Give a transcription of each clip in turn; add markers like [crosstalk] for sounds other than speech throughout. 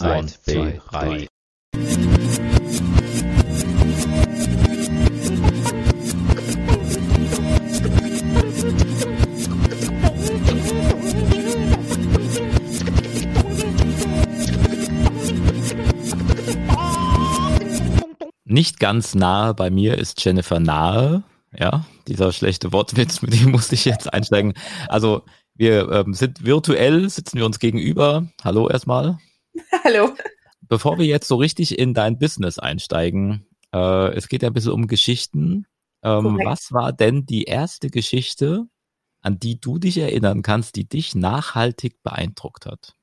One, zwei, drei. Nicht ganz nahe bei mir ist Jennifer Nahe. Ja, dieser schlechte Wortwitz, mit dem musste ich jetzt einsteigen. Also wir ähm, sind virtuell, sitzen wir uns gegenüber. Hallo erstmal. [laughs] Hallo. Bevor wir jetzt so richtig in dein Business einsteigen, äh, es geht ja ein bisschen um Geschichten. Ähm, was war denn die erste Geschichte, an die du dich erinnern kannst, die dich nachhaltig beeindruckt hat?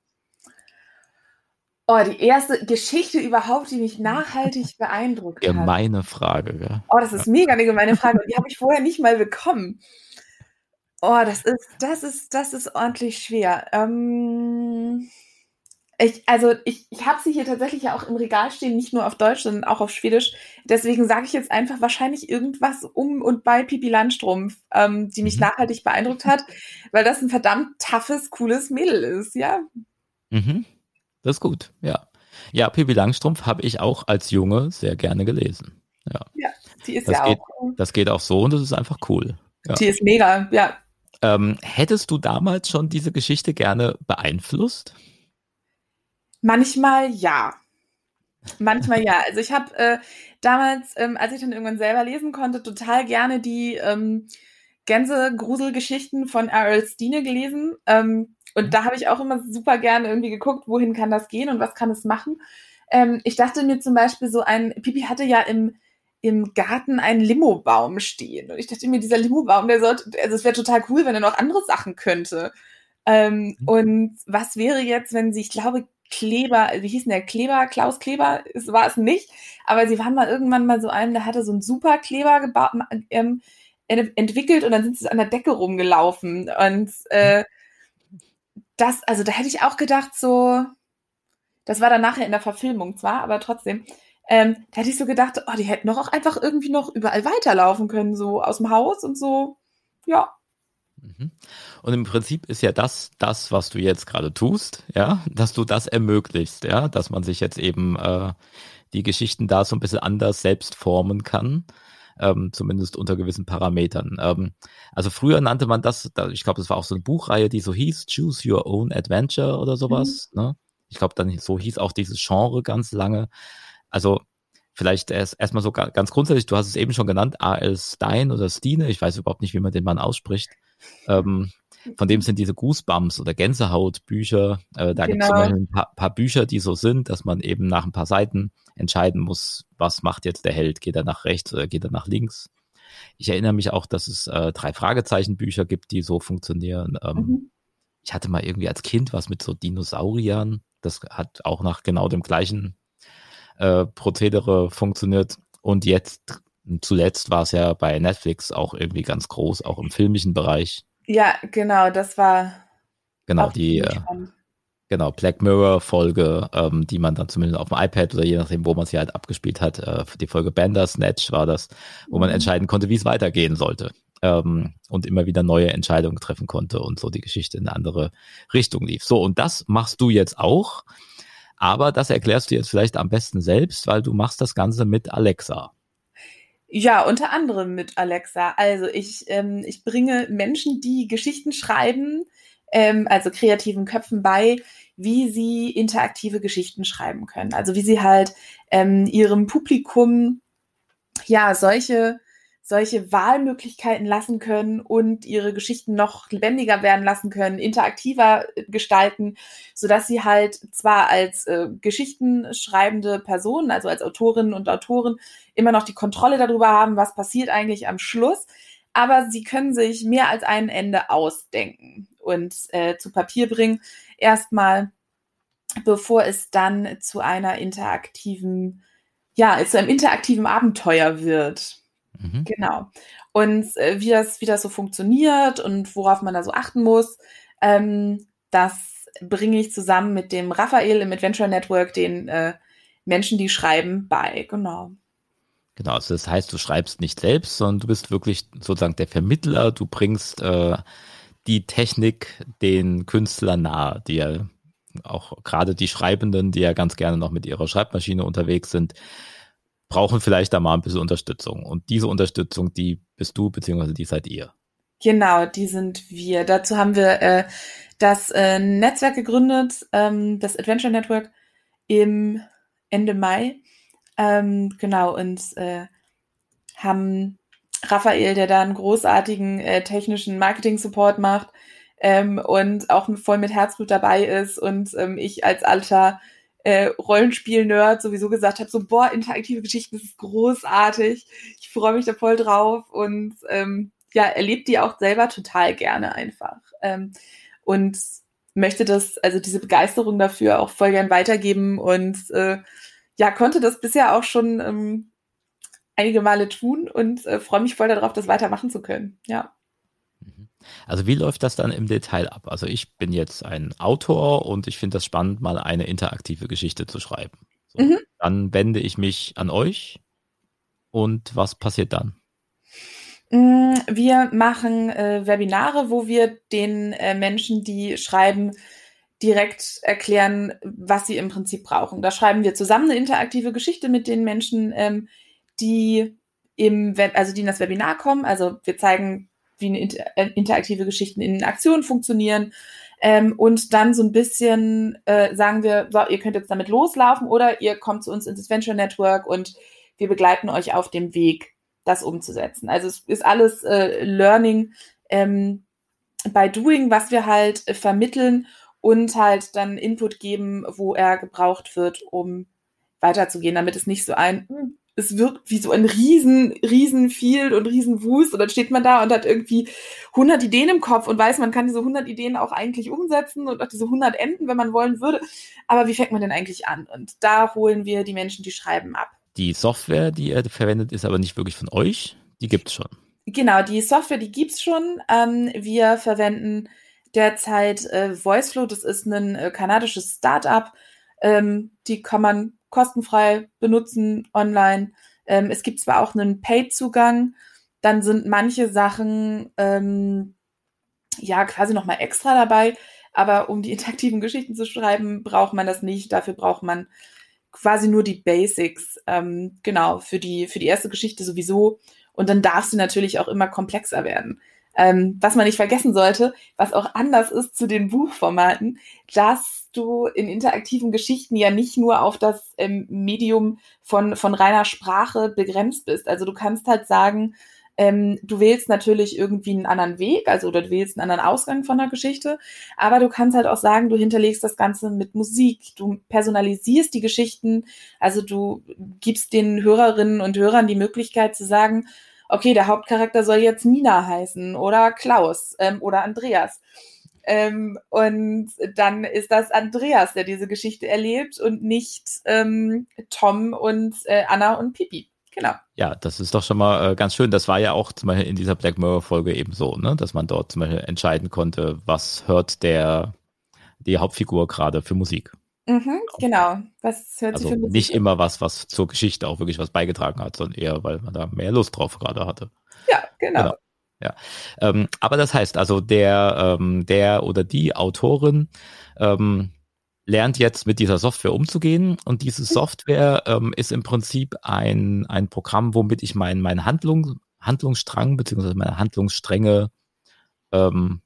Oh, die erste Geschichte überhaupt, die mich nachhaltig [laughs] beeindruckt gemeine hat. Gemeine Frage, gell? Oh, das ist mega eine gemeine Frage. Die [laughs] habe ich vorher nicht mal bekommen. Oh, das ist, das ist, das ist ordentlich schwer. Ähm, ich, also ich, ich habe sie hier tatsächlich ja auch im Regal stehen, nicht nur auf Deutsch, sondern auch auf Schwedisch. Deswegen sage ich jetzt einfach wahrscheinlich irgendwas um und bei Pipi Landstrumpf, ähm, die mich mhm. nachhaltig beeindruckt hat, weil das ein verdammt toughes, cooles Mädel ist, ja. Mhm. Das ist gut, ja. Ja, Pippi Langstrumpf habe ich auch als Junge sehr gerne gelesen. Ja, ja die ist das ja geht, auch. Das geht auch so und das ist einfach cool. Ja. Die ist mega, ja. Ähm, hättest du damals schon diese Geschichte gerne beeinflusst? Manchmal ja. Manchmal ja. Also ich habe äh, damals, ähm, als ich dann irgendwann selber lesen konnte, total gerne die ähm, Gänse-Gruselgeschichten von R.L. Stine gelesen. Ähm, und mhm. da habe ich auch immer super gerne irgendwie geguckt, wohin kann das gehen und was kann es machen. Ähm, ich dachte mir zum Beispiel so ein, Pipi hatte ja im, im Garten einen Limo-Baum stehen. Und ich dachte mir, dieser Limo-Baum, der sollte, also es wäre total cool, wenn er noch andere Sachen könnte. Ähm, mhm. Und was wäre jetzt, wenn sie, ich glaube, Kleber, wie hieß denn der? Kleber, Klaus Kleber, ist, war es nicht, aber sie waren mal irgendwann mal so einem, der hatte so einen super Kleber gebaut, ähm, entwickelt und dann sind sie an der Decke rumgelaufen. Und äh, das, also da hätte ich auch gedacht, so, das war dann nachher in der Verfilmung zwar, aber trotzdem, ähm, da hätte ich so gedacht, oh, die hätten doch auch einfach irgendwie noch überall weiterlaufen können, so aus dem Haus und so, ja. Mhm. Und im Prinzip ist ja das, das, was du jetzt gerade tust, ja, dass du das ermöglicht, ja, dass man sich jetzt eben äh, die Geschichten da so ein bisschen anders selbst formen kann ähm, zumindest unter gewissen Parametern. Ähm, also früher nannte man das, ich glaube, das war auch so eine Buchreihe, die so hieß, Choose Your Own Adventure oder sowas. Mhm. Ne? Ich glaube, dann so hieß auch dieses Genre ganz lange. Also vielleicht erst erstmal so ganz grundsätzlich, du hast es eben schon genannt, A.L. Stein oder Stine, ich weiß überhaupt nicht, wie man den Mann ausspricht. Ähm, von dem sind diese Goosebumps oder Gänsehautbücher. Äh, da genau. gibt es ein paar, paar, Bücher, die so sind, dass man eben nach ein paar Seiten entscheiden muss, was macht jetzt der Held? Geht er nach rechts oder geht er nach links? Ich erinnere mich auch, dass es äh, drei Fragezeichen-Bücher gibt, die so funktionieren. Ähm, mhm. Ich hatte mal irgendwie als Kind was mit so Dinosauriern. Das hat auch nach genau dem gleichen äh, Prozedere funktioniert. Und jetzt, zuletzt war es ja bei Netflix auch irgendwie ganz groß, auch im filmischen Bereich. Ja, genau, das war. Genau, die äh, genau, Black Mirror Folge, ähm, die man dann zumindest auf dem iPad oder je nachdem, wo man sie halt abgespielt hat, äh, die Folge Bandersnatch war das, wo man mhm. entscheiden konnte, wie es weitergehen sollte. Ähm, und immer wieder neue Entscheidungen treffen konnte und so die Geschichte in eine andere Richtung lief. So, und das machst du jetzt auch. Aber das erklärst du jetzt vielleicht am besten selbst, weil du machst das Ganze mit Alexa. Ja, unter anderem mit Alexa. Also ich, ähm, ich bringe Menschen, die Geschichten schreiben, ähm, also kreativen Köpfen bei, wie sie interaktive Geschichten schreiben können. Also wie sie halt ähm, ihrem Publikum ja solche solche Wahlmöglichkeiten lassen können und ihre Geschichten noch lebendiger werden lassen können, interaktiver äh, gestalten, so dass sie halt zwar als äh, Geschichtenschreibende Personen, also als Autorinnen und Autoren, immer noch die Kontrolle darüber haben, was passiert eigentlich am Schluss, aber sie können sich mehr als ein Ende ausdenken und äh, zu Papier bringen. Erstmal, bevor es dann zu einer interaktiven, ja, zu einem interaktiven Abenteuer wird. Mhm. Genau. Und äh, wie, das, wie das so funktioniert und worauf man da so achten muss, ähm, das bringe ich zusammen mit dem Raphael im Adventure Network den äh, Menschen, die schreiben, bei. Genau. Genau, also das heißt, du schreibst nicht selbst, sondern du bist wirklich sozusagen der Vermittler. Du bringst äh, die Technik den Künstlern nahe, die ja auch gerade die Schreibenden, die ja ganz gerne noch mit ihrer Schreibmaschine unterwegs sind, brauchen vielleicht da mal ein bisschen Unterstützung. Und diese Unterstützung, die bist du, beziehungsweise die seid ihr. Genau, die sind wir. Dazu haben wir äh, das äh, Netzwerk gegründet, ähm, das Adventure Network im Ende Mai. Ähm, genau, und äh, haben Raphael, der da einen großartigen äh, technischen Marketing-Support macht ähm, und auch voll mit Herzblut dabei ist und ähm, ich als alter äh, Rollenspiel-Nerd sowieso gesagt habe, so, boah, interaktive Geschichten, das ist großartig. Ich freue mich da voll drauf und ähm, ja, erlebt die auch selber total gerne einfach. Ähm, und möchte das, also diese Begeisterung dafür auch voll gern weitergeben und äh, ja, konnte das bisher auch schon ähm, einige Male tun und äh, freue mich voll darauf, das weitermachen zu können. Ja. Also wie läuft das dann im Detail ab? Also ich bin jetzt ein Autor und ich finde das spannend, mal eine interaktive Geschichte zu schreiben. So, mhm. Dann wende ich mich an euch und was passiert dann? Mm, wir machen äh, Webinare, wo wir den äh, Menschen, die schreiben, direkt erklären, was sie im Prinzip brauchen. Da schreiben wir zusammen eine interaktive Geschichte mit den Menschen, ähm, die im Web, also die in das Webinar kommen. Also wir zeigen, wie eine äh, interaktive Geschichten in Aktionen funktionieren. Ähm, und dann so ein bisschen äh, sagen wir, so, ihr könnt jetzt damit loslaufen oder ihr kommt zu uns ins Venture Network und wir begleiten euch auf dem Weg, das umzusetzen. Also es ist alles äh, Learning ähm, by Doing, was wir halt äh, vermitteln und halt dann Input geben, wo er gebraucht wird, um weiterzugehen, damit es nicht so ein, hm, es wirkt wie so ein riesen, riesen Field und riesen Wust und dann steht man da und hat irgendwie 100 Ideen im Kopf und weiß, man kann diese 100 Ideen auch eigentlich umsetzen und auch diese 100 enden, wenn man wollen würde. Aber wie fängt man denn eigentlich an? Und da holen wir die Menschen, die schreiben, ab. Die Software, die ihr verwendet, ist aber nicht wirklich von euch. Die gibt's schon. Genau, die Software, die gibt's schon. Ähm, wir verwenden derzeit äh, VoiceFlow. Das ist ein äh, kanadisches Startup. Ähm, die kann man kostenfrei benutzen online. Ähm, es gibt zwar auch einen Paid-Zugang, dann sind manche Sachen ähm, ja quasi nochmal extra dabei, aber um die [laughs] interaktiven Geschichten zu schreiben, braucht man das nicht. Dafür braucht man quasi nur die Basics. Ähm, genau, für die, für die erste Geschichte sowieso. Und dann darf sie natürlich auch immer komplexer werden. Ähm, was man nicht vergessen sollte, was auch anders ist zu den Buchformaten, dass du in interaktiven Geschichten ja nicht nur auf das ähm, Medium von, von reiner Sprache begrenzt bist. Also du kannst halt sagen, ähm, du wählst natürlich irgendwie einen anderen Weg, also oder du wählst einen anderen Ausgang von der Geschichte, aber du kannst halt auch sagen, du hinterlegst das Ganze mit Musik, du personalisierst die Geschichten, also du gibst den Hörerinnen und Hörern die Möglichkeit zu sagen, okay, der Hauptcharakter soll jetzt Nina heißen oder Klaus ähm, oder Andreas. Ähm, und dann ist das Andreas, der diese Geschichte erlebt und nicht ähm, Tom und äh, Anna und Pipi. Genau. Ja, das ist doch schon mal äh, ganz schön. Das war ja auch zum Beispiel in dieser Black Mirror Folge eben so, ne? dass man dort zum Beispiel entscheiden konnte, was hört der die Hauptfigur gerade für Musik. Mhm, genau. Was hört also für Musik? Nicht immer was, was zur Geschichte auch wirklich was beigetragen hat, sondern eher, weil man da mehr Lust drauf gerade hatte. Ja, genau. genau. Ja. Ähm, aber das heißt also, der, ähm, der oder die Autorin ähm, lernt jetzt mit dieser Software umzugehen und diese mhm. Software ähm, ist im Prinzip ein, ein Programm, womit ich meinen mein Handlung, Handlungsstrang beziehungsweise meine Handlungsstränge ähm,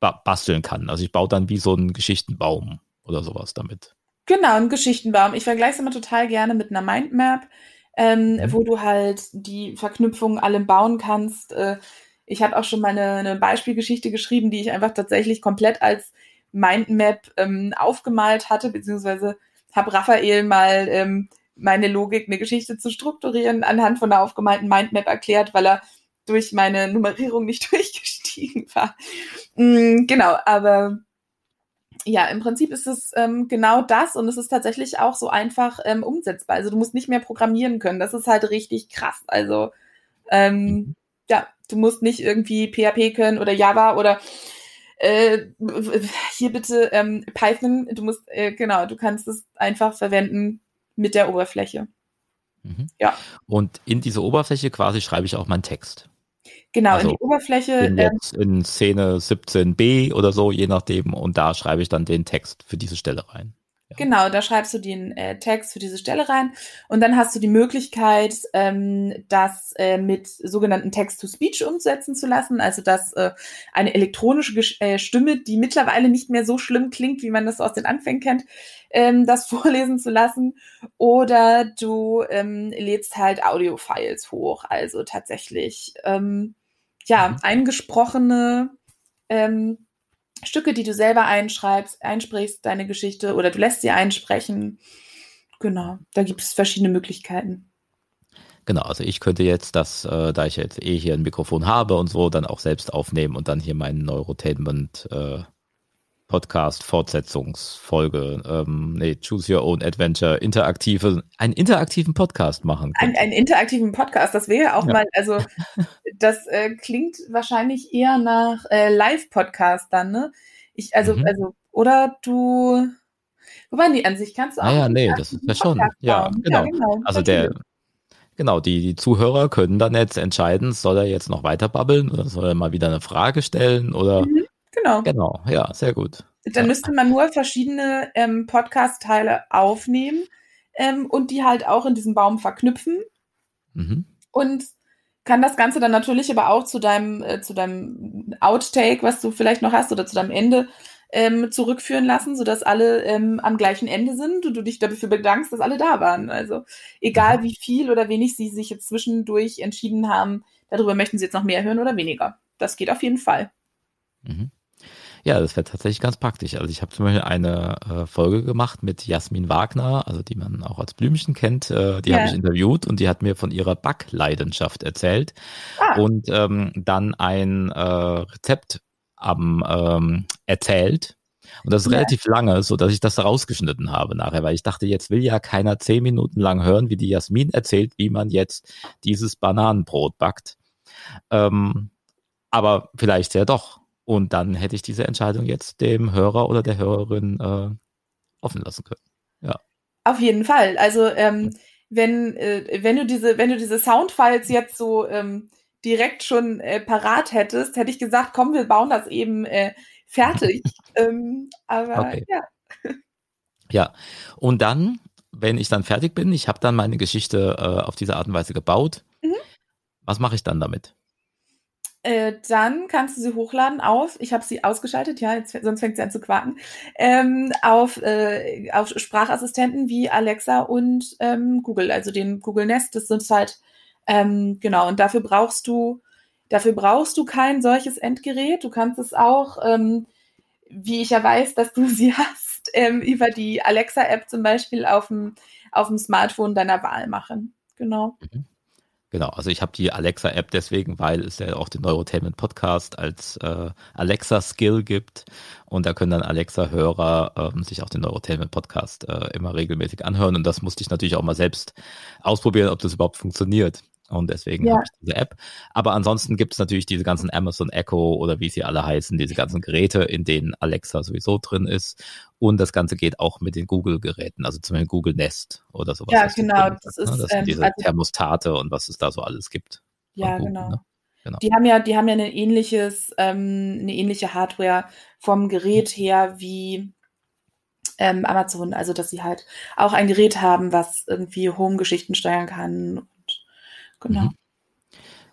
basteln kann. Also ich baue dann wie so einen Geschichtenbaum oder sowas damit. Genau, ein Geschichtenbaum. Ich vergleiche es immer total gerne mit einer Mindmap, ähm, mhm. wo du halt die Verknüpfungen allem bauen kannst. Äh, ich habe auch schon mal eine, eine, Beispielgeschichte geschrieben, die ich einfach tatsächlich komplett als Mindmap ähm, aufgemalt hatte, beziehungsweise habe Raphael mal ähm, meine Logik, eine Geschichte zu strukturieren, anhand von einer aufgemalten Mindmap erklärt, weil er durch meine Nummerierung nicht [laughs] durchgestiegen war. Mm, genau, aber ja, im Prinzip ist es ähm, genau das und es ist tatsächlich auch so einfach ähm, umsetzbar. Also du musst nicht mehr programmieren können. Das ist halt richtig krass. Also ähm, ja, du musst nicht irgendwie PHP können oder Java oder äh, hier bitte ähm, Python. Du musst äh, genau, du kannst es einfach verwenden mit der Oberfläche. Mhm. Ja. Und in diese Oberfläche quasi schreibe ich auch meinen Text. Genau, Also, in die Oberfläche. Bin Ähm, jetzt in Szene 17b oder so, je nachdem, und da schreibe ich dann den Text für diese Stelle rein. Genau, da schreibst du den äh, Text für diese Stelle rein und dann hast du die Möglichkeit, ähm, das äh, mit sogenannten Text-to-Speech umsetzen zu lassen, also dass äh, eine elektronische Gesch äh, Stimme, die mittlerweile nicht mehr so schlimm klingt, wie man das aus den Anfängen kennt, ähm, das [laughs] vorlesen zu lassen. Oder du ähm, lädst halt Audio-Files hoch, also tatsächlich ähm, ja Mhm. eingesprochene ähm, Stücke, die du selber einschreibst, einsprichst, deine Geschichte oder du lässt sie einsprechen. Genau, da gibt es verschiedene Möglichkeiten. Genau, also ich könnte jetzt das, äh, da ich jetzt eh hier ein Mikrofon habe und so, dann auch selbst aufnehmen und dann hier meinen Neurotainment äh, Podcast Fortsetzungsfolge, ähm, nee, Choose Your Own Adventure, interaktive, einen interaktiven Podcast machen. Ein, einen interaktiven Podcast, das wäre auch Ja. mal, also [laughs] das äh, klingt wahrscheinlich eher nach äh, Live-Podcast dann, ne? Ich, also, Mhm. also, oder du, wobei, nee, an sich kannst du auch. Ah ja, nee, das ist ja schon, ja, genau. Ja, genau. Also der, genau, die, die Zuhörer können dann jetzt entscheiden, soll er jetzt noch weiter babbeln oder soll er mal wieder eine Frage stellen oder, Mhm, genau. genau, ja, sehr gut. Dann Ja. müsste man nur verschiedene ähm, Podcast-Teile aufnehmen ähm, und die halt auch in diesem Baum verknüpfen Mhm. und kann das Ganze dann natürlich aber auch zu deinem, äh, zu deinem Outtake, was du vielleicht noch hast, oder zu deinem Ende ähm, zurückführen lassen, sodass alle ähm, am gleichen Ende sind und du dich dafür bedankst, dass alle da waren. Also egal Mhm. wie viel oder wenig sie sich jetzt zwischendurch entschieden haben, darüber möchten sie jetzt noch mehr hören oder weniger. Das geht auf jeden Fall. Mhm. Ja, das wäre tatsächlich ganz praktisch. Also ich habe zum Beispiel eine äh, Folge gemacht mit Jasmin Wagner, also die man auch als Blümchen kennt. Äh, die Ja. habe ich interviewt und die hat mir von ihrer Backleidenschaft erzählt Ah, und ähm, dann ein äh, Rezept am ähm, erzählt. Und das ist Ja. relativ lange, so dass ich das rausgeschnitten habe nachher, weil ich dachte, jetzt will ja keiner zehn Minuten lang hören, wie die Jasmin erzählt, wie man jetzt dieses Bananenbrot backt. Ähm, aber vielleicht ja doch. Und dann hätte ich diese Entscheidung jetzt dem Hörer oder der Hörerin äh, offen lassen können. Auf jeden Fall. Also ähm, wenn, äh, wenn du diese, wenn du diese Soundfiles jetzt so ähm, direkt schon äh, parat hättest, hätte ich gesagt, komm, wir bauen das eben äh, fertig. [laughs] ähm, aber Okay. ja. [laughs] Ja, und dann, wenn ich dann fertig bin, ich habe dann meine Geschichte äh, auf diese Art und Weise gebaut, Mhm. was mache ich dann damit? Äh, dann kannst du sie hochladen auf, ich habe sie ausgeschaltet, ja, jetzt, sonst fängt sie an zu quaken, ähm, auf, äh, auf Sprachassistenten wie Alexa und ähm, Google, also den Google Nest, das sind halt, ähm, genau, und dafür brauchst du, dafür brauchst du kein solches Endgerät, du kannst es auch, ähm, wie ich ja weiß, dass du [laughs] sie hast, ähm, über die Alexa-App zum Beispiel auf dem, auf dem Smartphone deiner Wahl machen, genau. Genau, also ich habe die Alexa-App deswegen, weil es ja auch den Neurotainment Podcast als äh, Alexa-Skill gibt und da können dann Alexa-Hörer ähm, sich auch den Neurotainment Podcast äh, immer regelmäßig anhören und das musste ich natürlich auch mal selbst ausprobieren, ob das überhaupt funktioniert. Und deswegen Ja. habe ich diese App. Aber ansonsten gibt es natürlich diese ganzen Amazon Echo oder wie sie alle heißen, diese ganzen Geräte, in denen Alexa sowieso drin ist. Und das Ganze geht auch mit den Google-Geräten, also zum Beispiel Google Nest oder sowas. Ja, genau, das hast, ne? ist, das sind ähm, diese also- Thermostate und was es da so alles gibt. Ja, Google, genau. ne? Genau. Die haben ja, die haben ja ein ähnliches, ähm, eine ähnliche Hardware vom Gerät her wie ähm, Amazon, also dass sie halt auch ein Gerät haben, was irgendwie Home-Geschichten steuern kann. Genau. Mhm.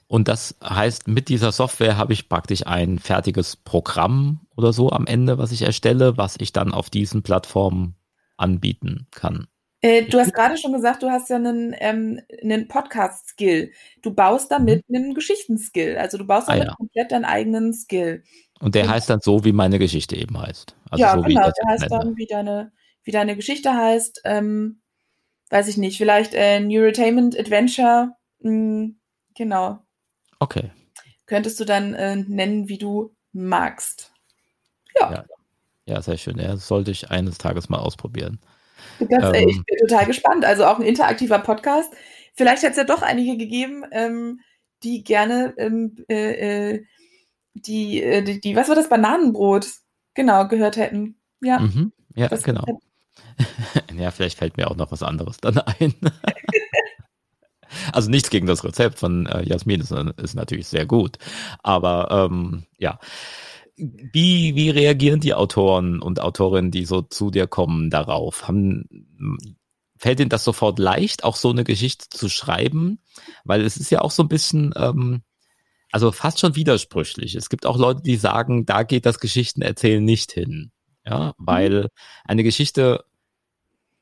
Und das heißt, mit dieser Software habe ich praktisch ein fertiges Programm oder so am Ende, was ich erstelle, was ich dann auf diesen Plattformen anbieten kann. Äh, du hast gerade schon gesagt, du hast ja einen, ähm, einen Podcast-Skill. Du baust damit einen Geschichten-Skill. Also du baust Mhm. Ah, damit ja. komplett deinen eigenen Skill. Und der Und- heißt dann so, wie meine Geschichte eben heißt. Also ja, so genau. Der heißt dann, wie deine, wie deine Geschichte heißt. Ähm, weiß ich nicht, vielleicht äh, Neurotainment Adventure. Mh, genau. Okay. Könntest du dann äh, nennen, wie du magst. Ja. Ja, sehr schön. Ja, das sollte ich eines Tages mal ausprobieren. Das, äh, Ähm. ich bin total gespannt. Also auch ein interaktiver Podcast. Vielleicht hat es ja doch einige gegeben, ähm, die gerne ähm, äh, äh, die, äh, die, die, was war das, Bananenbrot, genau, gehört hätten. Ja, Mhm. Ja, das genau. [laughs] Ja, vielleicht fällt mir auch noch was anderes dann ein. [laughs] Also nichts gegen das Rezept von äh, Jasmin ist, ist natürlich sehr gut. Aber ähm, ja. Wie, wie reagieren die Autoren und Autorinnen, die so zu dir kommen, darauf? Haben, fällt ihnen das sofort leicht, auch so eine Geschichte zu schreiben? Weil es ist ja auch so ein bisschen, ähm, also fast schon widersprüchlich. Es gibt auch Leute, die sagen, da geht das Geschichtenerzählen nicht hin. Ja, weil mhm. eine Geschichte,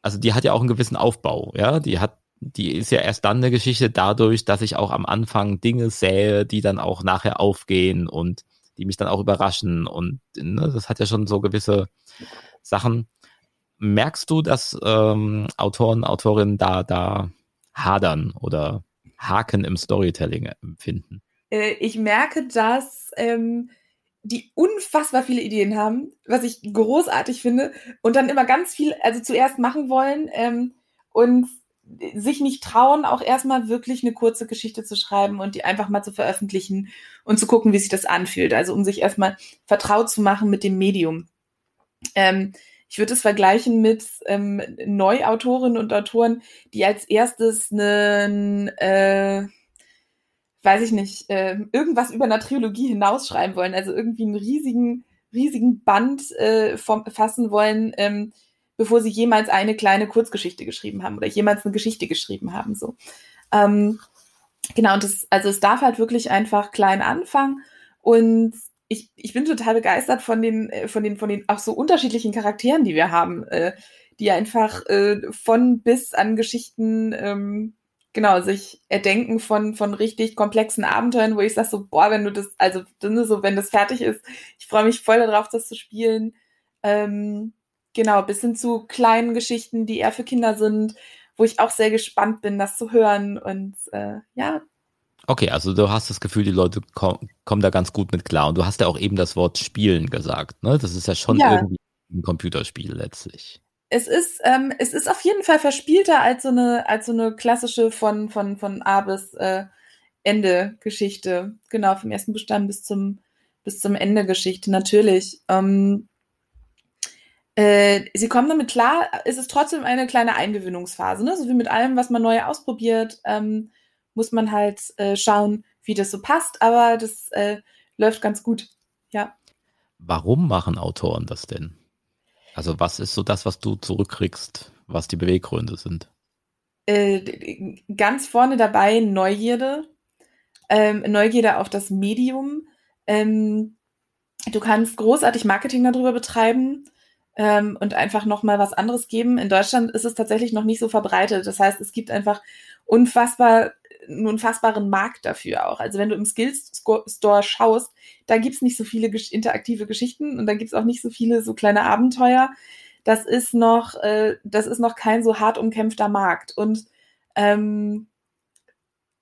also die hat ja auch einen gewissen Aufbau, ja, die hat die ist ja erst dann eine Geschichte dadurch, dass ich auch am Anfang Dinge sähe, die dann auch nachher aufgehen und die mich dann auch überraschen. Und ne, das hat ja schon so gewisse Sachen. Merkst du, dass ähm, Autoren, Autorinnen da, da hadern oder Haken im Storytelling empfinden? Äh, ich merke, dass ähm, die unfassbar viele Ideen haben, was ich großartig finde, und dann immer ganz viel, also zuerst machen wollen ähm, und sich nicht trauen, auch erstmal wirklich eine kurze Geschichte zu schreiben und die einfach mal zu veröffentlichen und zu gucken, wie sich das anfühlt. Also um sich erstmal vertraut zu machen mit dem Medium. Ähm, ich würde es vergleichen mit ähm, Neuautorinnen und Autoren, die als erstes einen, äh, weiß ich nicht, äh, irgendwas über einer Trilogie hinausschreiben wollen, also irgendwie einen riesigen, riesigen Band äh, vom, fassen wollen, ähm, bevor sie jemals eine kleine Kurzgeschichte geschrieben haben oder jemals eine Geschichte geschrieben haben. So. Ähm, genau, und das, also es darf halt wirklich einfach klein anfangen. Und ich, ich bin total begeistert von den, äh, von den, von den auch so unterschiedlichen Charakteren, die wir haben, äh, die einfach äh, von bis an Geschichten ähm, genau, sich erdenken von, von richtig komplexen Abenteuern, wo ich sage so, boah, wenn du das, also so, wenn das fertig ist, ich freue mich voll darauf, das zu spielen. Ähm, Genau, bis hin zu kleinen Geschichten, die eher für Kinder sind, wo ich auch sehr gespannt bin, das zu hören. Und äh, ja. Okay, also du hast das Gefühl, die Leute kommen, kommen da ganz gut mit klar. Und du hast ja auch eben das Wort Spielen gesagt. Ne? Das ist ja schon ja. irgendwie ein Computerspiel letztlich. Es ist, ähm, es ist auf jeden Fall verspielter als so eine, als so eine klassische von, von, von A bis äh, Ende Geschichte. Genau, vom ersten Buchstaben bis zum, bis zum Ende Geschichte, natürlich. Ähm, äh, sie kommen damit klar, ist es trotzdem eine kleine Eingewöhnungsphase. Ne? So wie mit allem, was man neu ausprobiert, ähm, muss man halt äh, schauen, wie das so passt, aber das äh, läuft ganz gut. Ja. Warum machen Autoren das denn? Also was ist so das, was du zurückkriegst, was die Beweggründe sind? Äh, ganz vorne dabei Neugierde. Ähm, Neugierde auf das Medium. Ähm, du kannst großartig Marketing darüber betreiben ähm, und einfach nochmal was anderes geben. In Deutschland ist es tatsächlich noch nicht so verbreitet. Das heißt, es gibt einfach unfassbar, einen unfassbaren Markt dafür auch. Also wenn du im Skills Store schaust, da gibt's nicht so viele interaktive Geschichten und da gibt's auch nicht so viele so kleine Abenteuer. Das ist noch, äh, das ist noch kein so hart umkämpfter Markt. Und ähm,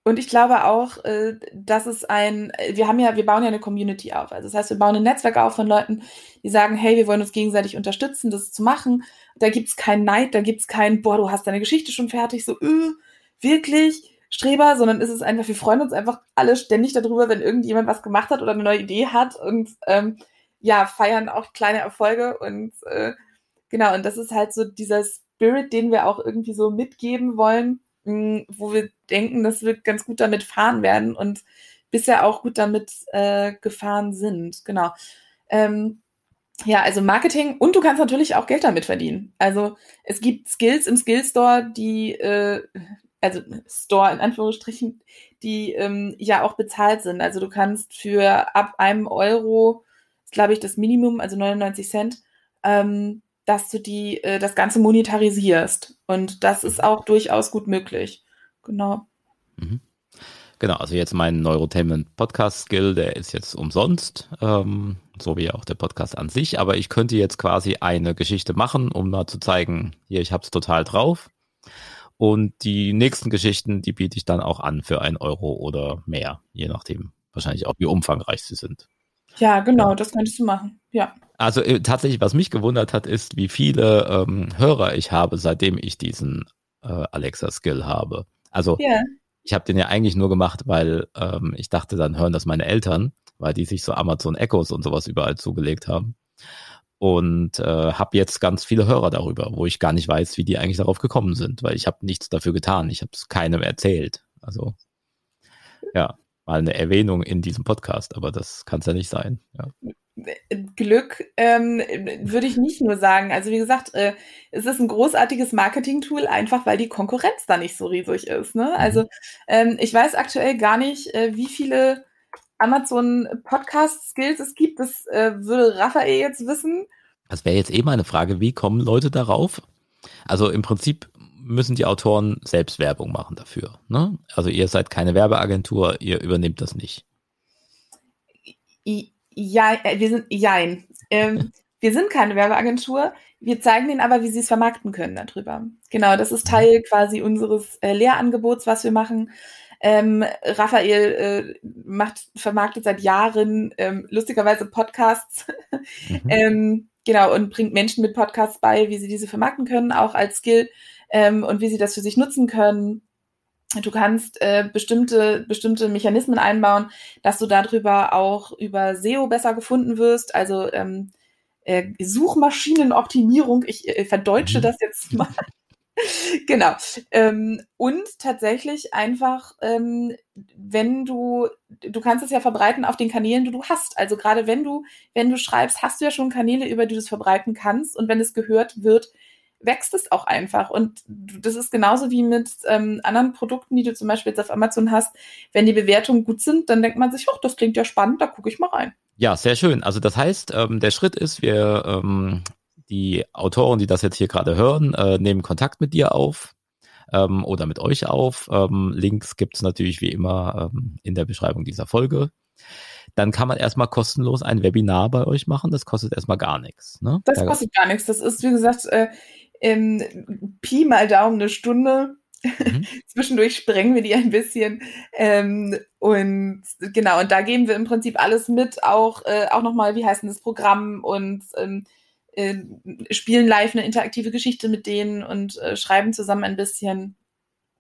und ich glaube auch, äh, dass es ein, wir haben ja, wir bauen ja eine Community auf. Also das heißt, wir bauen ein Netzwerk auf von Leuten, die sagen, hey, wir wollen uns gegenseitig unterstützen, das zu machen. Da gibt's keinen Neid, da gibt's kein, boah, du hast deine Geschichte schon fertig, so, öh, wirklich, Streber, sondern ist es einfach, wir freuen uns einfach alle ständig darüber, wenn irgendjemand was gemacht hat oder eine neue Idee hat und ähm, ja, feiern auch kleine Erfolge und äh, genau, und das ist halt so dieser Spirit, den wir auch irgendwie so mitgeben wollen wo wir denken, dass wir ganz gut damit fahren werden und bisher auch gut damit äh, gefahren sind. Genau. Ähm, ja, also Marketing und du kannst natürlich auch Geld damit verdienen. Also es gibt Skills im Skill Store, die, äh, also Store in Anführungsstrichen, die ähm, ja auch bezahlt sind. Also du kannst für ab einem Euro, glaube ich, das Minimum, also 99 Cent, ähm, dass du die, äh, das Ganze monetarisierst. Und das ist mhm. auch durchaus gut möglich. Genau. Mhm. Genau, also jetzt mein Neurotainment Podcast Skill, der ist jetzt umsonst, ähm, so wie auch der Podcast an sich, aber ich könnte jetzt quasi eine Geschichte machen, um mal zu zeigen, hier, ich hab's total drauf. Und die nächsten Geschichten, die biete ich dann auch an für ein Euro oder mehr, je nachdem, wahrscheinlich auch wie umfangreich sie sind. Ja, genau, das könntest du machen. Ja. Also äh, tatsächlich, was mich gewundert hat, ist, wie viele ähm, Hörer ich habe, seitdem ich diesen äh, Alexa-Skill habe. Also yeah. ich habe den ja eigentlich nur gemacht, weil ähm, ich dachte, dann hören das meine Eltern, weil die sich so Amazon Echos und sowas überall zugelegt haben. Und äh, habe jetzt ganz viele Hörer darüber, wo ich gar nicht weiß, wie die eigentlich darauf gekommen sind, weil ich habe nichts dafür getan. Ich habe es keinem erzählt. Also, ja, mal eine Erwähnung in diesem Podcast, aber das kann es ja nicht sein. Ja. Glück ähm, würde ich nicht nur sagen. Also wie gesagt, äh, es ist ein großartiges Marketing-Tool, einfach weil die Konkurrenz da nicht so riesig ist. Ne? Mhm. Also ähm, ich weiß aktuell gar nicht, äh, wie viele Amazon Podcast Skills es gibt. Das äh, würde Raphael jetzt wissen. Das wäre jetzt eh mal eine Frage, wie kommen Leute darauf? Also im Prinzip müssen die Autoren selbst Werbung machen dafür. Ne? Also ihr seid keine Werbeagentur, ihr übernehmt das nicht. Ja, äh, wir sind, jein. Ähm, [laughs] wir sind keine Werbeagentur. Wir zeigen ihnen aber, wie sie es vermarkten können darüber. Genau, das ist Teil quasi unseres äh, Lehrangebots, was wir machen. Ähm, Raphael äh, macht, vermarktet seit Jahren ähm, lustigerweise Podcasts. Mhm. [laughs] ähm, genau, und bringt Menschen mit Podcasts bei, wie sie diese vermarkten können, auch als Skill ähm, und wie sie das für sich nutzen können. Du kannst äh, bestimmte, bestimmte Mechanismen einbauen, dass du darüber auch über SEO besser gefunden wirst. Also ähm, äh, Suchmaschinenoptimierung, ich äh, verdeutsche mhm. das jetzt mal. [laughs] genau. Ähm, und tatsächlich einfach, ähm, wenn du, du kannst es ja verbreiten auf den Kanälen, die du hast. Also gerade wenn du, wenn du schreibst, hast du ja schon Kanäle, über die du es verbreiten kannst. Und wenn es gehört wird, wächst es auch einfach. Und das ist genauso wie mit ähm, anderen Produkten, die du zum Beispiel jetzt auf Amazon hast. Wenn die Bewertungen gut sind, dann denkt man sich, oh, das klingt ja spannend, da gucke ich mal rein. Ja, sehr schön. Also das heißt, ähm, der Schritt ist, wir, ähm, die Autoren, die das jetzt hier gerade hören, äh, nehmen Kontakt mit dir auf ähm, oder mit euch auf. Ähm, Links gibt es natürlich wie immer ähm, in der Beschreibung dieser Folge dann kann man erstmal kostenlos ein Webinar bei euch machen. Das kostet erstmal gar nichts. Ne? Das kostet gar nichts. Das ist, wie gesagt, äh, ähm, Pi mal Daumen eine Stunde. Mhm. [laughs] Zwischendurch sprengen wir die ein bisschen. Ähm, und genau, und da geben wir im Prinzip alles mit, auch, äh, auch nochmal, wie heißt denn das Programm und ähm, äh, spielen live eine interaktive Geschichte mit denen und äh, schreiben zusammen ein bisschen.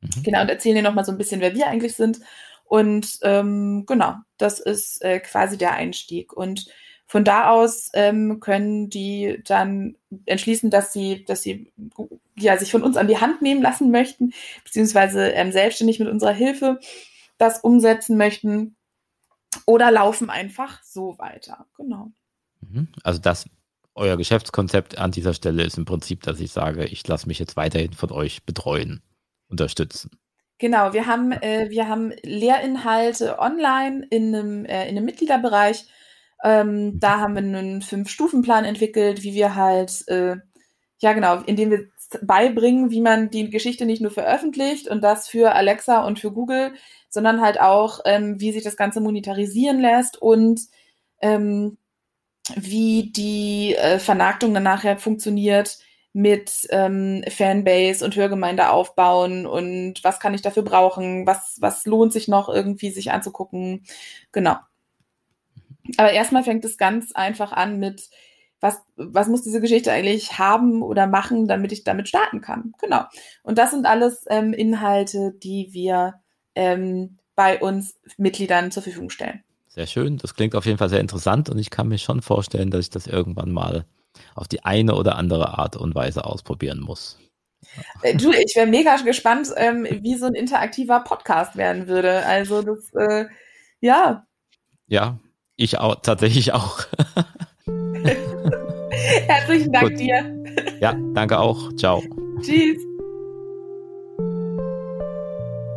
Mhm. Genau, und erzählen dir nochmal so ein bisschen, wer wir eigentlich sind. Und ähm, genau, das ist äh, quasi der Einstieg. Und von da aus ähm, können die dann entschließen, dass sie, dass sie ja, sich von uns an die Hand nehmen lassen möchten, beziehungsweise ähm, selbstständig mit unserer Hilfe das umsetzen möchten oder laufen einfach so weiter. Genau. Mhm. Also das, euer Geschäftskonzept an dieser Stelle ist im Prinzip, dass ich sage, ich lasse mich jetzt weiterhin von euch betreuen, unterstützen. Genau, wir haben, äh, wir haben Lehrinhalte online in einem, äh, in einem Mitgliederbereich ähm, da haben wir einen Fünf-Stufen-Plan entwickelt, wie wir halt, äh, ja genau, indem wir beibringen, wie man die Geschichte nicht nur veröffentlicht und das für Alexa und für Google, sondern halt auch, ähm, wie sich das Ganze monetarisieren lässt und ähm, wie die äh, Vernachtung dann nachher funktioniert mit ähm, Fanbase und Hörgemeinde aufbauen und was kann ich dafür brauchen, was, was lohnt sich noch irgendwie sich anzugucken. Genau. Aber erstmal fängt es ganz einfach an mit, was, was muss diese Geschichte eigentlich haben oder machen, damit ich damit starten kann. Genau. Und das sind alles ähm, Inhalte, die wir ähm, bei uns Mitgliedern zur Verfügung stellen. Sehr schön. Das klingt auf jeden Fall sehr interessant und ich kann mir schon vorstellen, dass ich das irgendwann mal auf die eine oder andere Art und Weise ausprobieren muss. Äh, du, ich wäre mega gespannt, ähm, wie so ein interaktiver Podcast werden würde. Also das, äh, ja. Ja, ich auch, tatsächlich auch. [laughs] Herzlichen Dank Gut. dir. Ja, danke auch. Ciao. Tschüss.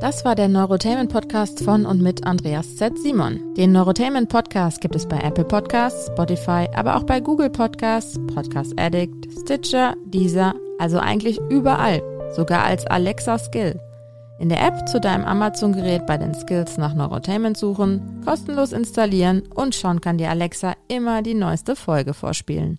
Das war der Neurotainment Podcast von und mit Andreas Z. Simon. Den Neurotainment Podcast gibt es bei Apple Podcasts, Spotify, aber auch bei Google Podcasts, Podcast Addict, Stitcher, Deezer, also eigentlich überall, sogar als Alexa Skill. In der App zu deinem Amazon-Gerät bei den Skills nach Neurotainment suchen, kostenlos installieren und schon kann dir Alexa immer die neueste Folge vorspielen.